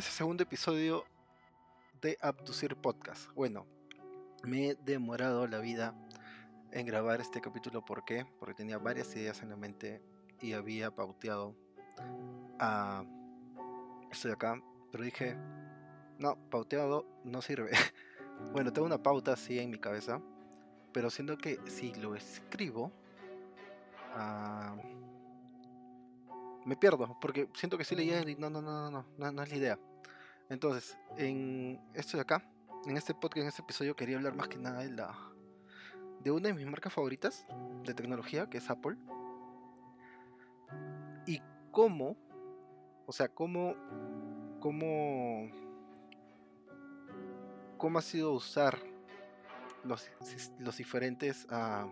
este segundo episodio de Abducir Podcast. Bueno, me he demorado la vida en grabar este capítulo, ¿por qué? Porque tenía varias ideas en la mente y había pauteado a... Estoy acá, pero dije, no, pauteado no sirve. bueno, tengo una pauta así en mi cabeza, pero siento que si lo escribo... Ah, me pierdo, porque siento que sí leía y no, no, no, no, no, no es la idea. Entonces, en esto de acá, en este podcast, en este episodio, quería hablar más que nada de la de una de mis marcas favoritas de tecnología, que es Apple. Y cómo, o sea, cómo, cómo, cómo ha sido usar los, los diferentes, uh,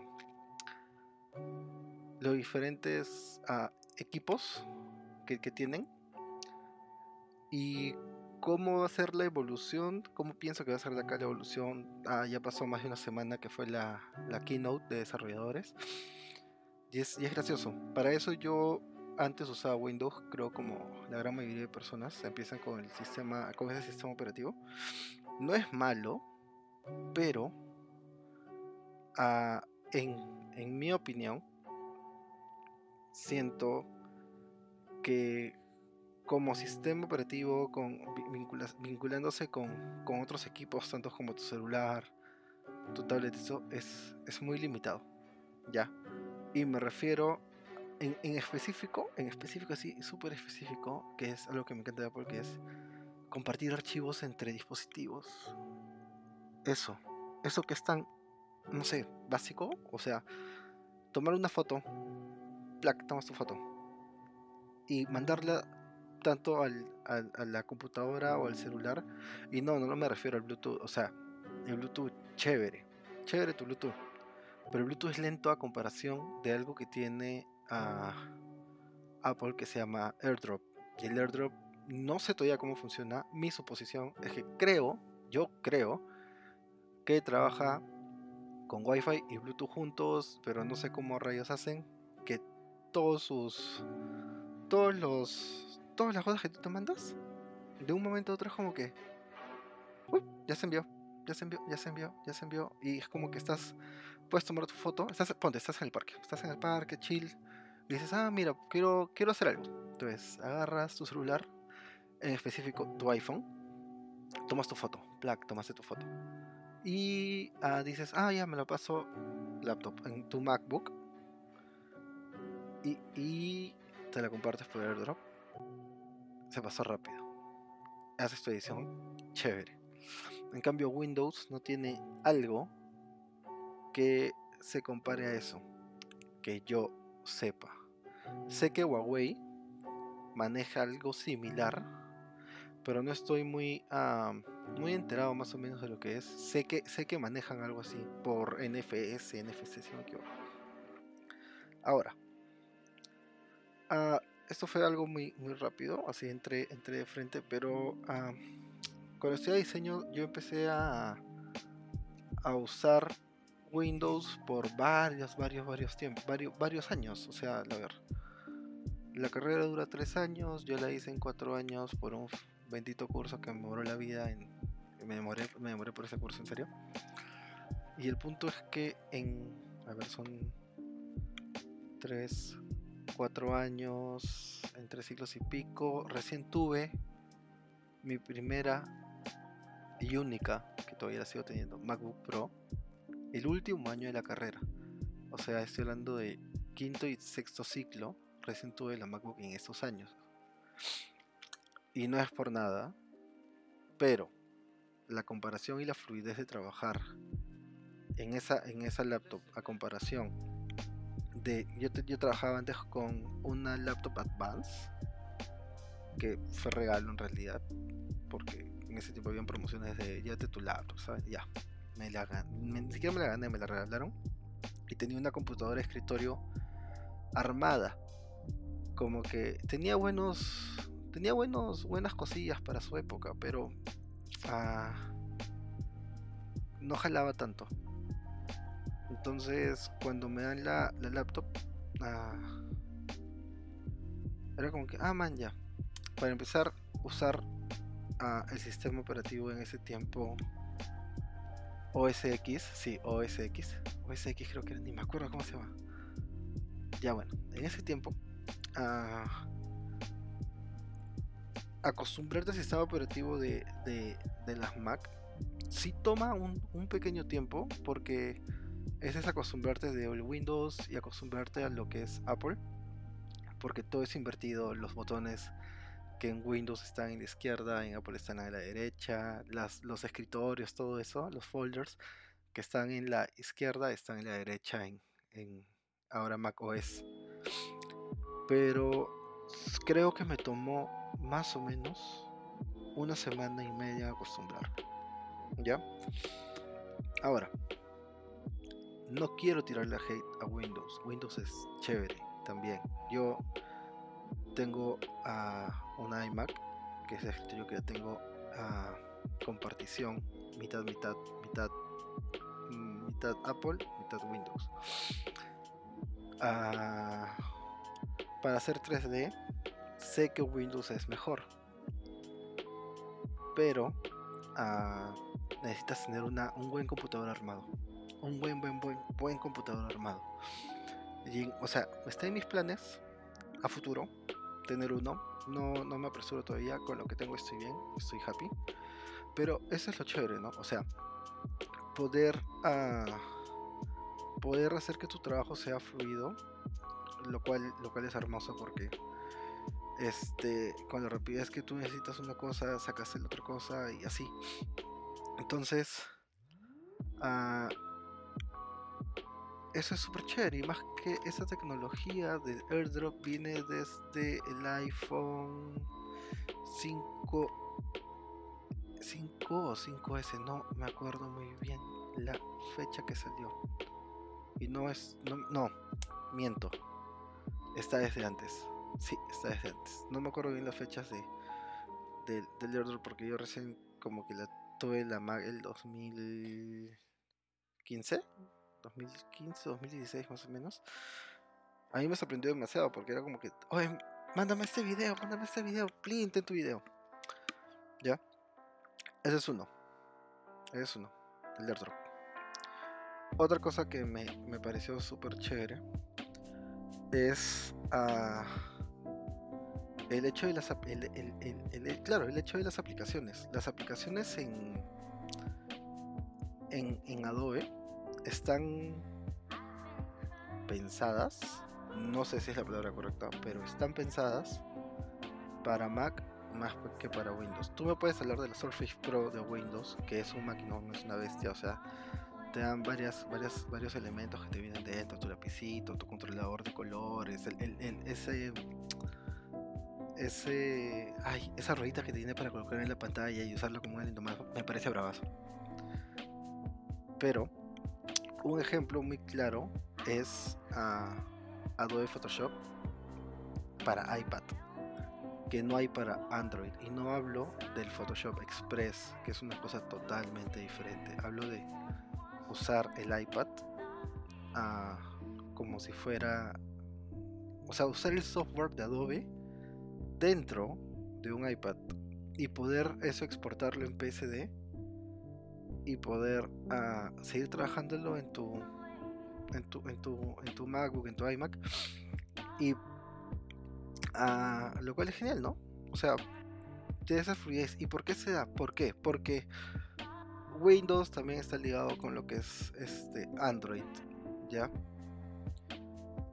los diferentes uh, equipos que, que, tienen y cómo va a ser la evolución, cómo pienso que va a ser de acá la evolución. Ah, ya pasó más de una semana que fue la, la keynote de desarrolladores y es, y es gracioso. Para eso yo antes usaba Windows, creo como la gran mayoría de personas empiezan con el sistema, con ese sistema operativo. No es malo, pero uh, en, en mi opinión, siento que como sistema operativo, con, vinculándose con, con, otros equipos, tanto como tu celular, tu tablet, eso es, es muy limitado. ¿Ya? Y me refiero en, específico, en específico así, súper específico, que es algo que me encanta porque es compartir archivos entre dispositivos. Eso, eso que es tan, no sé, básico, o sea, tomar una foto, plac, tomas tu foto, y mandarla tanto al, a la computadora o al celular. Y no, no me refiero al Bluetooth. O sea, el Bluetooth, chévere. Chévere tu Bluetooth. Pero el Bluetooth es lento a comparación de algo que tiene a Apple que se llama AirDrop. Y el AirDrop no sé todavía cómo funciona. Mi suposición es que creo, yo creo, que trabaja con Wi-Fi y Bluetooth juntos, pero no sé cómo rayos hacen que todos sus todos los todas las cosas que tú te mandas de un momento a otro es como que ya se envió ya se envió ya se envió ya se envió y es como que estás puedes tomar tu foto estás ponte estás en el parque estás en el parque chill dices ah mira quiero quiero hacer algo entonces agarras tu celular en específico tu iPhone tomas tu foto plac tomaste tu foto y uh, dices ah ya me lo paso laptop en tu MacBook y, y te la compartes por airdrop, se pasó rápido. Haces tu edición, chévere. En cambio, Windows no tiene algo que se compare a eso. Que yo sepa. Sé que Huawei maneja algo similar, pero no estoy muy, uh, muy enterado más o menos de lo que es. Sé que, sé que manejan algo así por NFS, NFC, si no me equivoco. Ahora, Uh, esto fue algo muy, muy rápido, así entré, entré de frente, pero uh, cuando estudié diseño yo empecé a, a usar Windows por varios, varios, varios tiempos, varios, varios años. O sea, a ver, la carrera dura tres años, yo la hice en cuatro años por un bendito curso que me demoró la vida, en, me, demoré, me demoré por ese curso, en serio. Y el punto es que en, a ver, son tres, cuatro años, entre siglos y pico, recién tuve mi primera y única, que todavía la sigo teniendo, MacBook Pro, el último año de la carrera. O sea, estoy hablando de quinto y sexto ciclo, recién tuve la MacBook en estos años. Y no es por nada, pero la comparación y la fluidez de trabajar en esa, en esa laptop a comparación yo, yo trabajaba antes con una laptop Advance que fue regalo en realidad porque en ese tiempo habían promociones de llévate tu laptop sabes ya me la ni siquiera me la gané me la regalaron y tenía una computadora de escritorio armada como que tenía buenos tenía buenos buenas cosillas para su época pero ah, no jalaba tanto entonces, cuando me dan la, laptop, ah, era como que, ah, man, ya. Para empezar, usar ah, el sistema operativo en ese tiempo OS X, sí, OS X, OS X creo que ni me acuerdo cómo se llama. Ya bueno, en ese tiempo ah, acostumbrarte al sistema operativo de, de, las Mac sí toma un, un, pequeño tiempo porque es acostumbrarte de Windows y acostumbrarte a lo que es Apple porque todo es invertido los botones que en Windows están en la izquierda, en Apple están a la derecha, los escritorios, todo eso, los folders que están en la izquierda están en la derecha en, en ahora Mac OS. Pero creo que me tomó más o menos una semana y media acostumbrarme. ¿Ya? Ahora, no quiero tirarle hate a Windows. Windows es chévere también. Yo tengo a un iMac, que es el escritorio que tengo a compartición, mitad, mitad, mitad, mm, mitad Apple, mitad Windows. Ah, para hacer 3D, sé que Windows es mejor, pero ah, necesitas tener una, un buen computador armado, un buen, buen, buen, buen computador armado. o sea, está en mis planes a futuro tener uno. No, no me apresuro todavía, con lo que tengo estoy bien, estoy happy. Pero eso es lo chévere, ¿no? O sea, poder, uh, poder hacer que tu trabajo sea fluido, lo cual, lo cual es hermoso porque este, con la rapidez que tú necesitas una cosa, sacas la otra cosa y así. Entonces, uh, eso es súper chévere. Y más que esa tecnología del airdrop viene desde el iPhone 5, 5 o 5S, no me acuerdo muy bien la fecha que salió. Y no es, no, no miento. Está desde antes. Sí, está desde antes. No me acuerdo bien las fechas de, del airdrop porque yo recién como que la tuve la el 2015 2015, 2016 más o menos, a mí me sorprendió demasiado porque era como que, oye, mándame este video, mándame este video, please, ten tu video. ¿Ya? Ese es uno. Ese es uno. El airdrop. Otra cosa que me, me pareció súper chévere es uh, el hecho de las el, claro el hecho de las aplicaciones las aplicaciones en en, en Adobe están pensadas, no sé si es la palabra correcta, pero están pensadas para Mac más que para Windows. Tú me puedes hablar de la Surface Pro de Windows, que es un maquinón, es una bestia, o sea, te dan varias, varias, varios elementos que te vienen dentro, tu lapicito, tu controlador de colores, ese ese ay, esa ruedita que tiene para colocar en la pantalla y usarlo como un aliento más, me parece bravazo. Pero un ejemplo muy claro es Adobe Photoshop para iPad, que no hay para Android. Y no hablo del Photoshop Express, que es una cosa totalmente diferente. Hablo de usar el iPad como si fuera, o sea, usar el software de Adobe dentro de un iPad y poder eso exportarlo en PSD y poder uh, seguir trabajándolo en tu, en tu, en tu, en tu MacBook, en tu iMac. Y uh, lo cual es genial, ¿no? O sea, tiene esa fluidez. ¿Y por qué se da? ¿Por qué? Porque Windows también está ligado con lo que es este Android, ¿ya?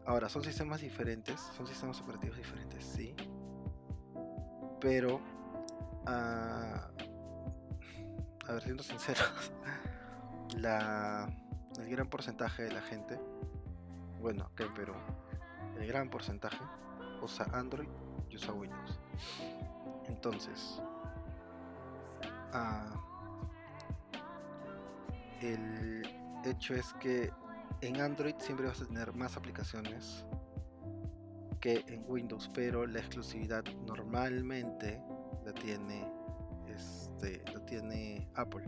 Ahora, son sistemas diferentes, son sistemas operativos diferentes, sí. Pero uh, a ver, siendo sincero, la, el gran porcentaje de la gente, bueno, que pero el gran porcentaje usa Android y usa Windows. Entonces, ah, el hecho es que en Android siempre vas a tener más aplicaciones que en Windows, pero la exclusividad normalmente la tiene lo tiene Apple.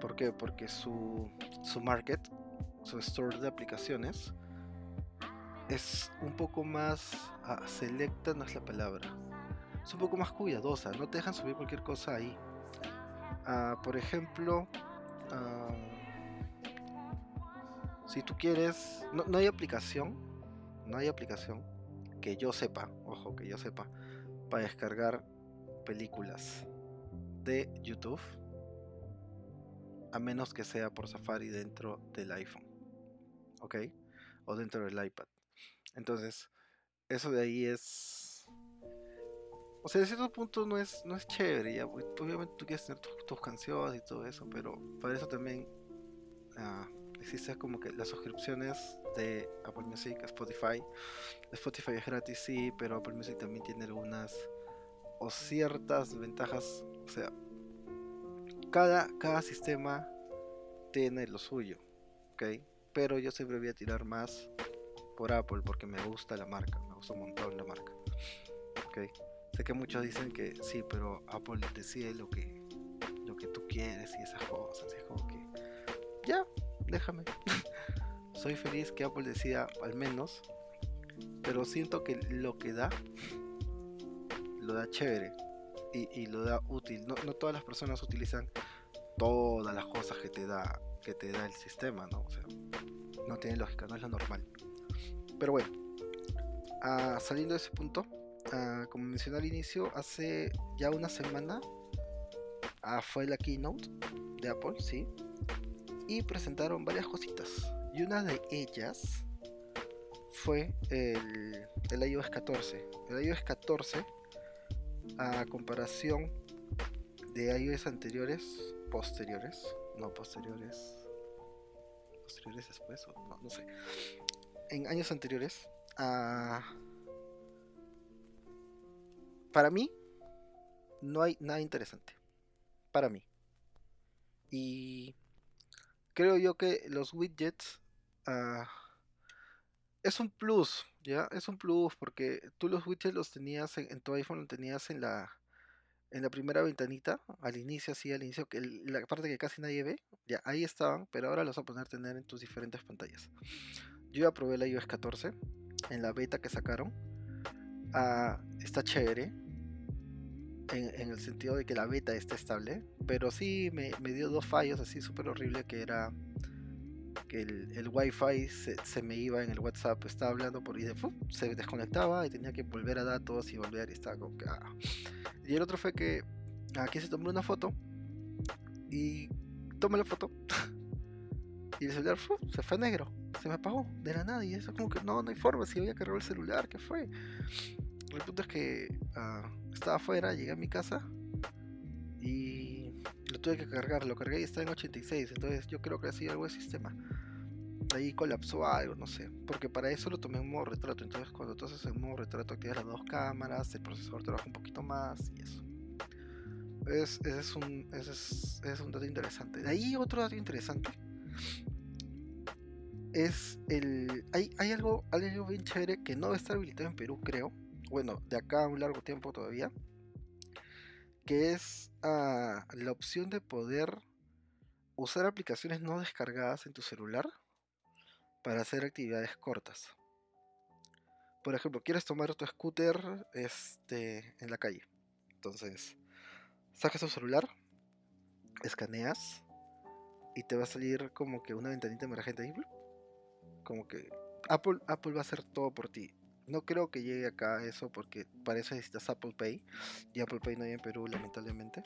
¿Por qué? Porque su, su market, su store de aplicaciones, es un poco más ah, selecta, no es la palabra. es un poco más cuidadosa, no te dejan subir cualquier cosa ahí. Ah, por ejemplo, ah, si tú quieres, no hay aplicación, no hay aplicación que yo sepa, ojo, que yo sepa, para descargar películas de YouTube, a menos que sea por Safari dentro del iPhone, ¿ok? O dentro del iPad. Entonces, eso de ahí es... O sea, de cierto punto no es, no es chévere, pues, obviamente tú quieres tener tus, canciones y todo eso, pero para eso también uh, existe como que las suscripciones de Apple Music, Spotify. Spotify es gratis, sí, pero Apple Music también tiene algunas o ciertas ventajas. O sea, cada, cada sistema tiene lo suyo, ¿ok? Pero yo siempre voy a tirar más por Apple porque me gusta la marca, me gusta un montón la marca, ¿ok? Sé que muchos dicen que sí, pero Apple decide lo que, lo que tú quieres y esas cosas. es como que, ya, déjame. Soy feliz que Apple decida al menos, pero siento que lo que da lo da chévere y, lo da útil. No, todas las personas utilizan todas las cosas que te da que te da el sistema, ¿no? O sea, no tiene lógica, no es lo normal. Pero bueno, ah, saliendo de ese punto, ah, como mencioné al inicio, hace ya una semana ah, fue la keynote de Apple, sí, y presentaron varias cositas. Y una de ellas fue el, el iOS 14. El iOS 14 a comparación de iOS anteriores, posteriores, no posteriores, posteriores después, no, sé, en años anteriores, para mí, no hay nada interesante, para mí. Y creo yo que los widgets ah, es un plus, ¿ya? Es un plus porque tú los widgets los tenías en, tu iPhone, los tenías en la, en la primera ventanita, al inicio, así, al inicio, que la parte que casi nadie ve, ya ahí estaban, pero ahora los vas a poner tener en tus diferentes pantallas. Yo ya probé la iOS 14 en la beta que sacaron. Ah, está chévere. En, el sentido de que la beta está estable. Pero sí me, me dio dos fallos así súper horrible que era que el, el wifi se, se, me iba en el WhatsApp, estaba hablando por y de, se desconectaba y tenía que volver a datos y volver y estaba como que... Ah. Y el otro fue que aquí se tomó una foto y tomé la foto y el celular se fue negro, se me apagó de la nada y eso como que no, no hay forma, si había cargado el celular, ¿qué fue? El punto es que ah, estaba afuera, llegué a mi casa y tuve que cargar, lo cargué y está en 86, entonces yo creo que ha sido algo de sistema. Ahí colapsó algo, no sé, porque para eso lo tomé en modo retrato, entonces cuando tú haces en modo retrato activas las dos cámaras, el procesador trabaja un poquito más y eso. Es, ese, es un, es, es un dato interesante. De ahí otro dato interesante es el. Hay, hay algo, algo bien chévere que no está habilitado en Perú, creo. Bueno, de acá a un largo tiempo todavía que es ah, la opción de poder usar aplicaciones no descargadas en tu celular para hacer actividades cortas. Por ejemplo, quieres tomar tu scooter este, en la calle. Entonces, sacas tu celular, escaneas y te va a salir como que una ventanita emergente. Como que Apple, Apple va a hacer todo por ti. No creo que llegue acá eso porque para eso necesitas Apple Pay. Y Apple Pay no hay en Perú, lamentablemente.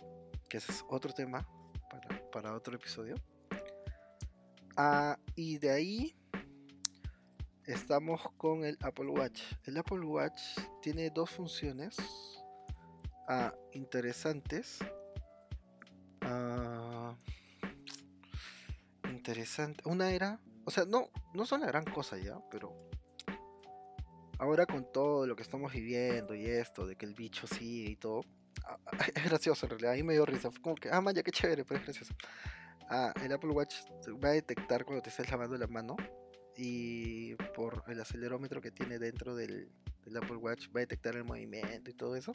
Que ese es otro tema para, otro episodio. Ah, y de ahí estamos con el Apple Watch. El Apple Watch tiene dos funciones ah, interesantes. Ah, interesante. Una era, o sea, no, no son la gran cosa ya, pero ahora con todo lo que estamos viviendo y esto, de que el bicho sigue y todo, ah, es gracioso en realidad, a mí me dio risa, fue como que, ah, man, ya qué chévere, pero es gracioso. Ah, el Apple Watch va a detectar cuando te estés lavando la mano y por el acelerómetro que tiene dentro del, Apple Watch va a detectar el movimiento y todo eso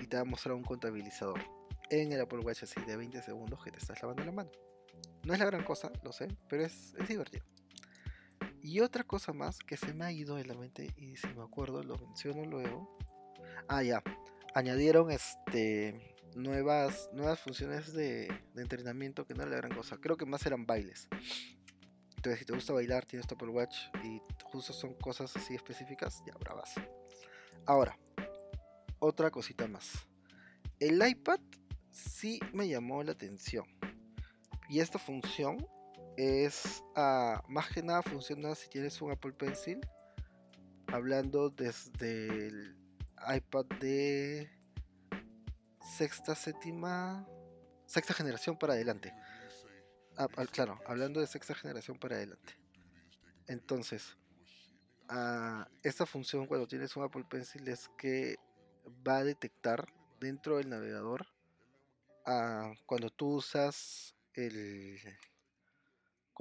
y te va a mostrar un contabilizador en el Apple Watch así de 20 segundos que te estás lavando la mano. No es la gran cosa, lo sé, pero es, es divertido. Y otra cosa más que se me ha ido de la mente y si me acuerdo lo menciono luego. Ah, ya. añadieron este nuevas nuevas funciones de, de entrenamiento que no era la gran cosa. Creo que más eran bailes. Entonces, si te gusta bailar, tienes Apple Watch y justo son cosas así específicas, ya bravas. Ahora, otra cosita más. El iPad sí me llamó la atención. Y esta función es, ah, más que nada funciona si tienes un Apple Pencil. Hablando desde el iPad de sexta, séptima, sexta generación para adelante. Ah, ah, claro, hablando de sexta generación para adelante. Entonces, esta función cuando tienes un Apple Pencil es que va a detectar dentro del navegador cuando tú usas el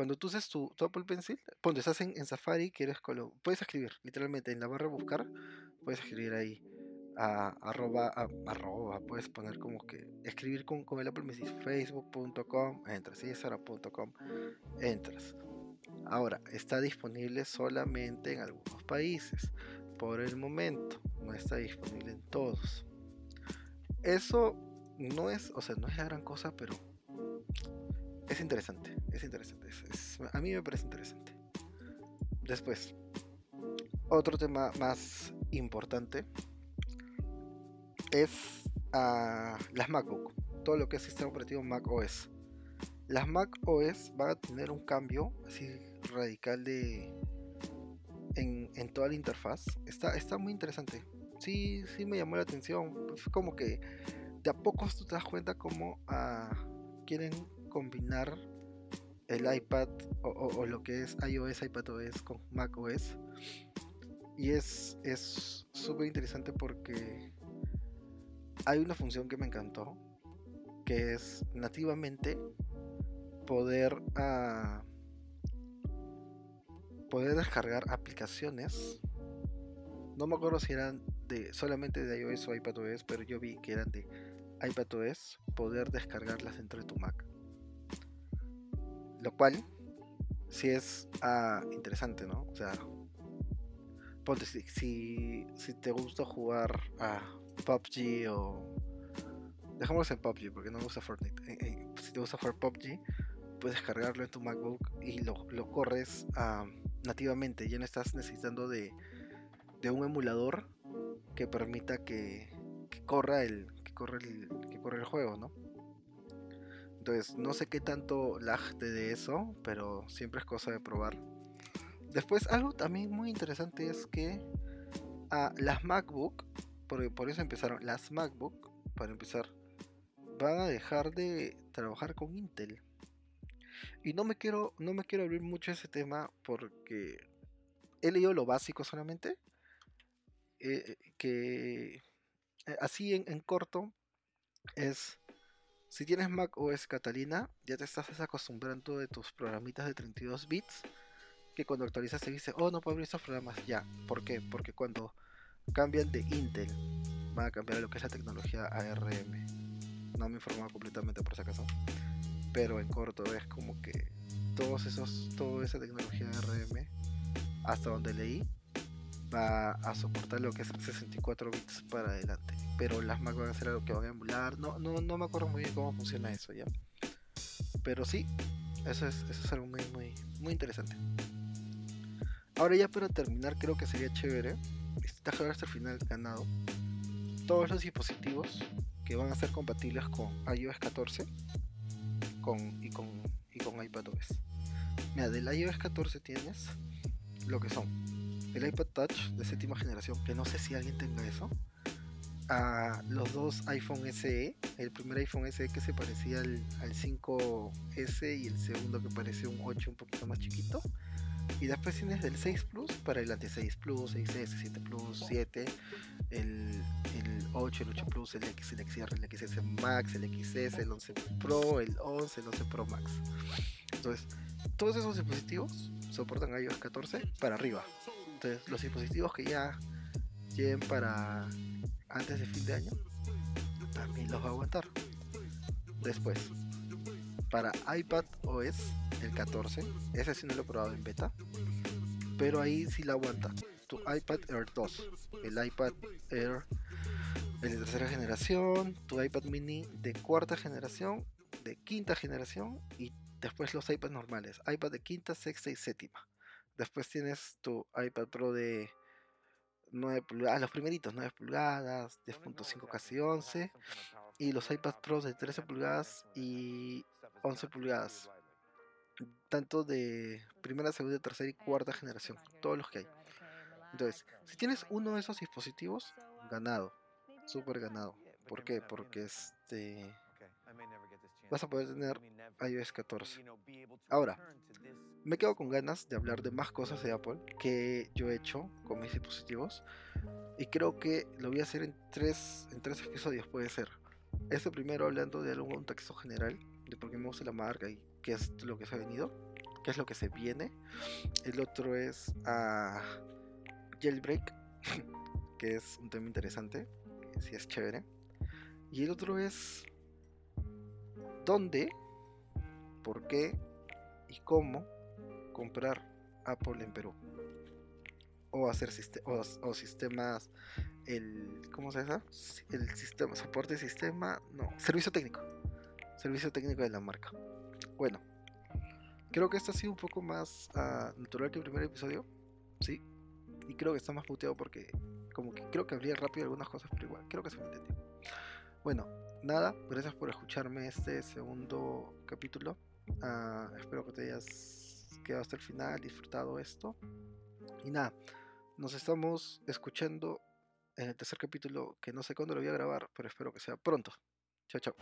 cuando tú usas tu, Apple Pencil, cuando estás en, Safari, quieres puedes escribir, literalmente en la barra buscar, puedes escribir ahí a, arroba, arroba, puedes poner como que escribir con, con el Apple Pencil, facebook.com, entras, com entras. Ahora, está disponible solamente en algunos países, por el momento, no está disponible en todos. Eso no es, o sea, no es la gran cosa, pero es interesante, es interesante. a mí me parece interesante. Después, otro tema más importante es uh, las MacBook, todo lo que es sistema operativo Mac OS. Las Mac OS van a tener un cambio así radical de en, en toda la interfaz. Está, está muy interesante. Sí, sí me llamó la atención. Fue como que de a poco tú te das cuenta cómo uh, quieren combinar el iPad o, lo que es iOS, iPadOS con macOS. Y es súper interesante porque hay una función que me encantó, que es nativamente poder, uh, poder descargar aplicaciones. No me acuerdo si eran de solamente de iOS o iPadOS, pero yo vi que eran de iPadOS, poder descargarlas dentro de tu Mac. Lo cual sí es ah, interesante, ¿no? O sea, ponte, si, si, te gusta jugar a PUBG o... Dejémoslo en PUBG porque no me gusta Fortnite. Eh, eh, si te gusta jugar PUBG, puedes cargarlo en tu MacBook y lo, corres ah, nativamente. Ya no estás necesitando de, de un emulador que permita que, que corra el que corre el que corre el juego, ¿no? Entonces, no sé qué tanto lag de eso, pero siempre es cosa de probar. Después, algo también muy interesante es que ah, las MacBook, por, por eso empezaron, las MacBook, para empezar, van a dejar de trabajar con Intel. Y no me quiero, no me quiero abrir mucho ese tema porque he leído lo básico solamente. Eh, que eh, así en, en corto es si tienes Mac OS Catalina, ya te estás acostumbrando de tus programitas de 32 bits. Que cuando actualizas te dice, oh, no puedo abrir estos programas. Ya, ¿por qué? Porque cuando cambian de Intel, van a cambiar lo que es la tecnología ARM. No me he informado completamente por si acaso. Pero en corto es como que todos esos, toda esa tecnología ARM, hasta donde leí, va a soportar lo que es 64 bits para adelante pero las Mac van a ser algo que van a emular. No, no, no me acuerdo muy bien cómo funciona eso ya. Pero sí, eso es, eso es algo muy, muy, muy interesante. Ahora ya para terminar, creo que sería chévere, dejar hasta el final ganado, todos los dispositivos que van a ser compatibles con iOS 14 con, y, con, y con iPadOS. Mira, del iOS 14 tienes lo que son el iPad Touch de séptima generación, que no sé si alguien tenga eso a los dos iPhone SE, el primer iPhone SE que se parecía al, 5S y el segundo que parecía un 8 un poquito más chiquito. Y después tienes del 6 Plus para adelante 6 Plus, 6S, 7 Plus, 7, el, 8, el 8 Plus, el X, el XR, el XS Max, el XS, el 11 Pro, el 11, el 11 Pro Max. Entonces, todos esos dispositivos soportan iOS 14 para arriba. Entonces, los dispositivos que ya lleguen para antes de fin de año, también los va a aguantar. Después, para iPad OS, el 14, ese sí no lo he probado en beta, pero ahí sí la aguanta. Tu iPad Air 2, el iPad Air el de tercera generación, tu iPad mini de cuarta generación, de quinta generación y después los iPads normales, iPad de quinta, sexta y séptima. Después tienes tu iPad Pro de 9 pulgadas, los primeritos 9 pulgadas, 10.5 casi 11 y los iPad Pro de 13 pulgadas y 11 pulgadas. Tanto de primera, segunda, tercera y cuarta generación, todos los que hay. Entonces, si tienes uno de esos dispositivos, ganado, súper ganado. ¿Por qué? Porque este vas a poder tener iOS 14. Ahora, me quedo con ganas de hablar de más cosas de Apple que yo he hecho con mis dispositivos y creo que lo voy a hacer en tres, en tres episodios, puede ser. Este primero hablando de algo, un texto general de por qué me gusta la marca y qué es lo que se ha venido, qué es lo que se viene. El otro es a Jailbreak, que es un tema interesante, sí es chévere. Y el otro es dónde, por qué y cómo comprar Apple en Perú. O hacer o, sistemas, el, ¿cómo se llama? El sistema, soporte sistema, no, servicio técnico. Servicio técnico de la marca. Bueno, creo que esto ha sido un poco más uh, natural que el primer episodio. Sí. Y creo que está más puteado porque como que creo que habría rápido algunas cosas, pero igual, creo que se me entendió. Bueno, nada, gracias por escucharme este segundo capítulo. Uh, espero que te hayas quedado hasta el final, disfrutado esto. Y nada, nos estamos escuchando en el tercer capítulo, que no sé cuándo lo voy a grabar, pero espero que sea pronto. Chao, chao.